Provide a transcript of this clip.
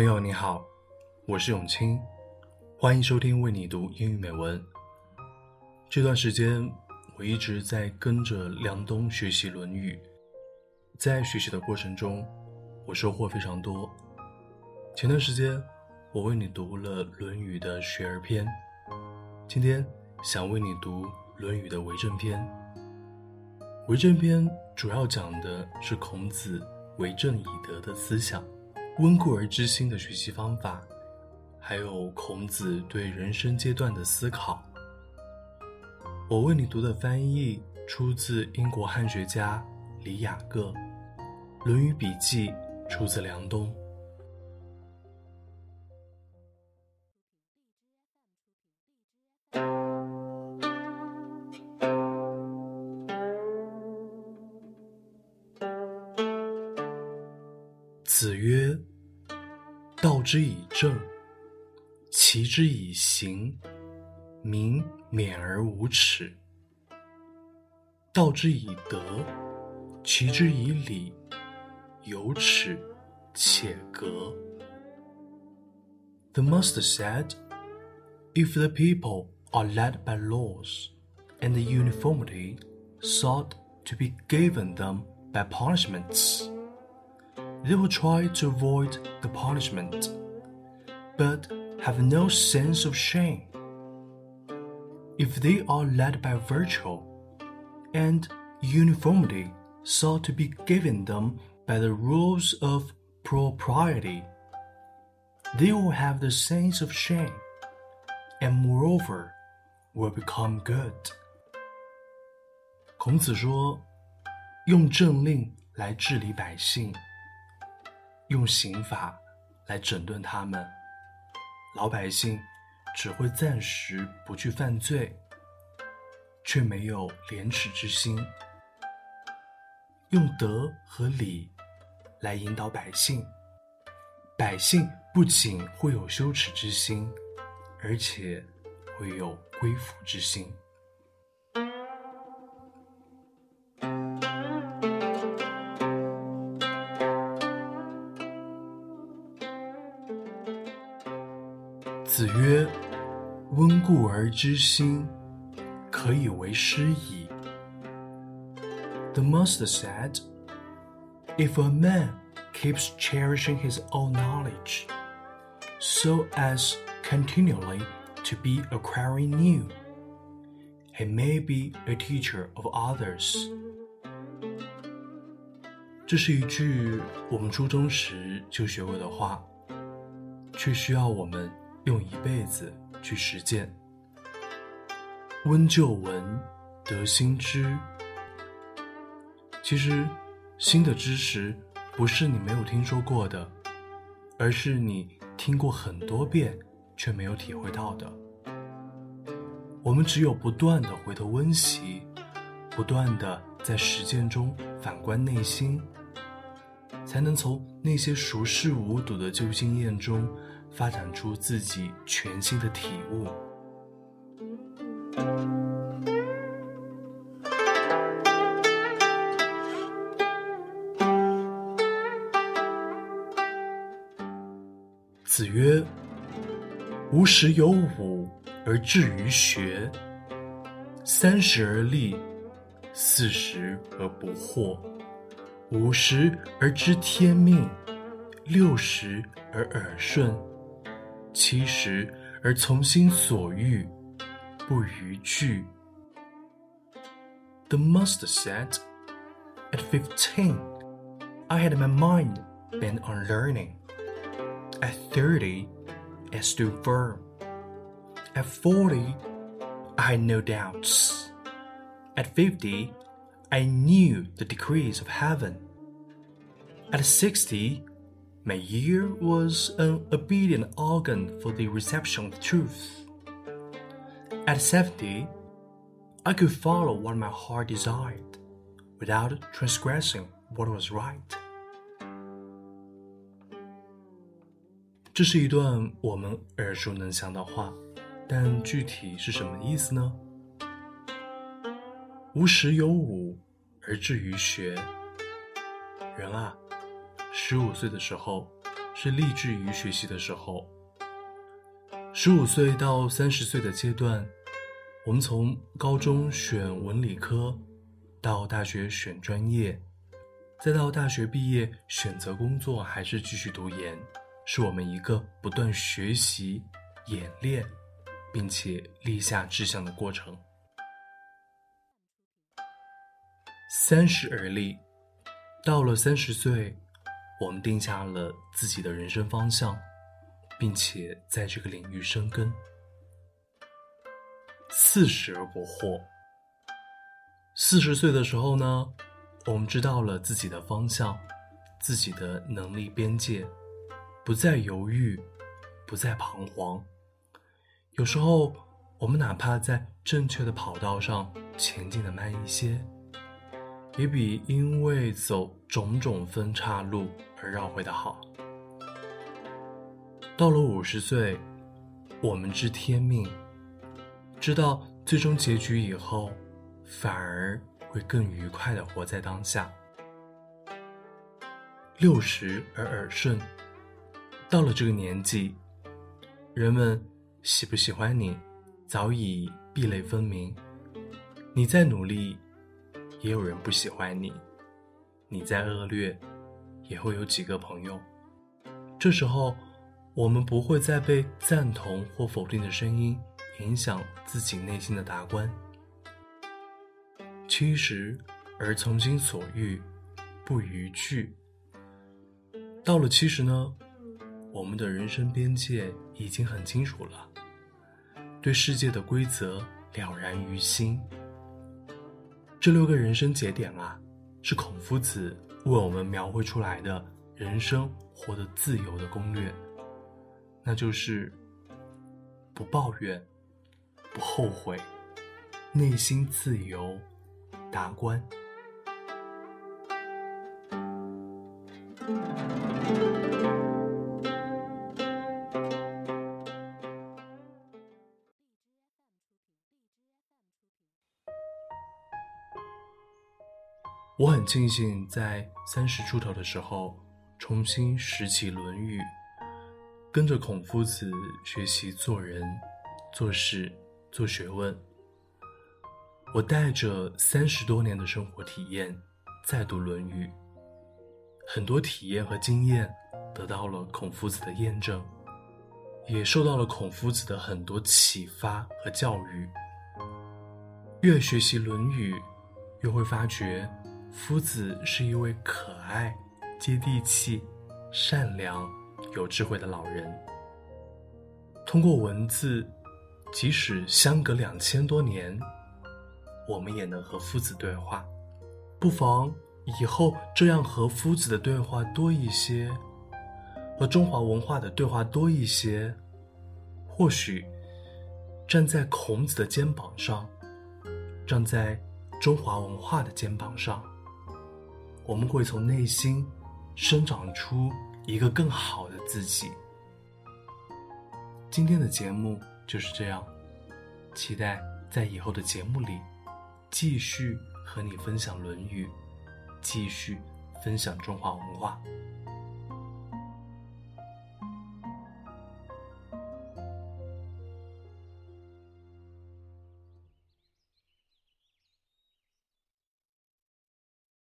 朋友你好，我是永清，欢迎收听为你读英语美文。这段时间我一直在跟着梁冬学习《论语》，在学习的过程中，我收获非常多。前段时间我为你读了《论语》的学而篇，今天想为你读《论语》的为政篇。为政篇主要讲的是孔子为政以德的思想。温故而知新的学习方法，还有孔子对人生阶段的思考。我为你读的翻译出自英国汉学家李雅各，《论语笔记》出自梁冬。子曰。道之以政，齐之以刑，民免而无耻；道之以德，齐之以礼，有耻且格。The master said, If the people are led by laws, and the uniformity sought to be given them by punishments, they will try to avoid the punishment, but have no sense of shame. If they are led by virtue, and uniformity sought to be given them by the rules of propriety, they will have the sense of shame, and moreover, will become good. 孔子说：“用政令来治理百姓。” 用刑法来整顿他们，老百姓只会暂时不去犯罪，却没有廉耻之心。用德和礼来引导百姓，百姓不仅会有羞耻之心，而且会有归服之心。子曰：“温故而知新，可以为师矣。” The master said, "If a man keeps cherishing his own knowledge, so as continually to be acquiring new, he may be a teacher of others." 这是一句我们初中时就学过的话，却需要我们。 用一辈子去实践。温旧闻，得新知。其实，新的知识不是你没有听说过的，而是你听过很多遍却没有体会到的。我们只有不断的回头温习，不断的在实践中反观内心，才能从那些熟视无睹的旧经验中。发展出自己全新的体悟。子曰：“吾十有五而志于学，三十而立，四十而不惑，五十而知天命，六十而耳顺。”七十而从心所欲，不逾矩。The master said, At fifteen, I had my mind bent on learning. At thirty, I stood firm. At forty, I had no doubts. At fifty, I knew the decrees of heaven. At sixty, my ear was an obedient organ for the reception of truth. At seventy, I could follow what my heart desired, without transgressing what was right. 这是一段我们耳熟能详的话，但具体是什么意思呢？无十有五而志于学。人啊， 十五岁的时候是立志于学习的时候。十五岁到三十岁的阶段，我们从高中选文理科，到大学选专业，再到大学毕业选择工作还是继续读研，是我们一个不断学习、演练，并且立下志向的过程。三十而立，到了三十岁，我们定下了自己的人生方向。并且在这个领域生根。四十而不惑。四十岁的时候呢，我们知道了自己的方向，自己的能力边界，不再犹豫，不再彷徨。有时候，我们哪怕在正确的跑道上前进的慢一些，也比因为走种种分岔路而绕回的好。到了五十岁，我们知天命，知道最终结局以后，反而会更愉快的活在当下。六十而耳顺，到了这个年纪，人们喜不喜欢你，早已壁垒分明。你再努力，也有人不喜欢你；你再恶劣，也会有几个朋友。这时候。我们不会再被赞同或否定的声音影响自己内心的达观。七十而从心所欲，不逾矩。到了七十呢，我们的人生边界已经很清楚了，对世界的规则了然于心。这六个人生节点啊，是孔夫子为我们描绘出来的人生活得自由的攻略。那就是不抱怨，不后悔，内心自由，达观。我很庆幸在三十出头的时候重新拾起《论语》。跟着孔夫子学习做人、做事、做学问。我带着三十多年的生活体验，再读《论语》，很多体验和经验得到了孔夫子的验证，也受到了孔夫子的很多启发和教育。越学习《论语》，越会发觉，夫子是一位可爱、接地气、善良。有智慧的老人，通过文字，即使相隔两千多年，我们也能和夫子对话。不妨以后这样和夫子的对话多一些，和中华文化的对话多一些，或许站在孔子的肩膀上，站在中华文化的肩膀上，我们会从内心生长出。一个更好的自己。今天的节目就是这样，期待在以后的节目里继续和你分享《论语》，继续分享中华文化。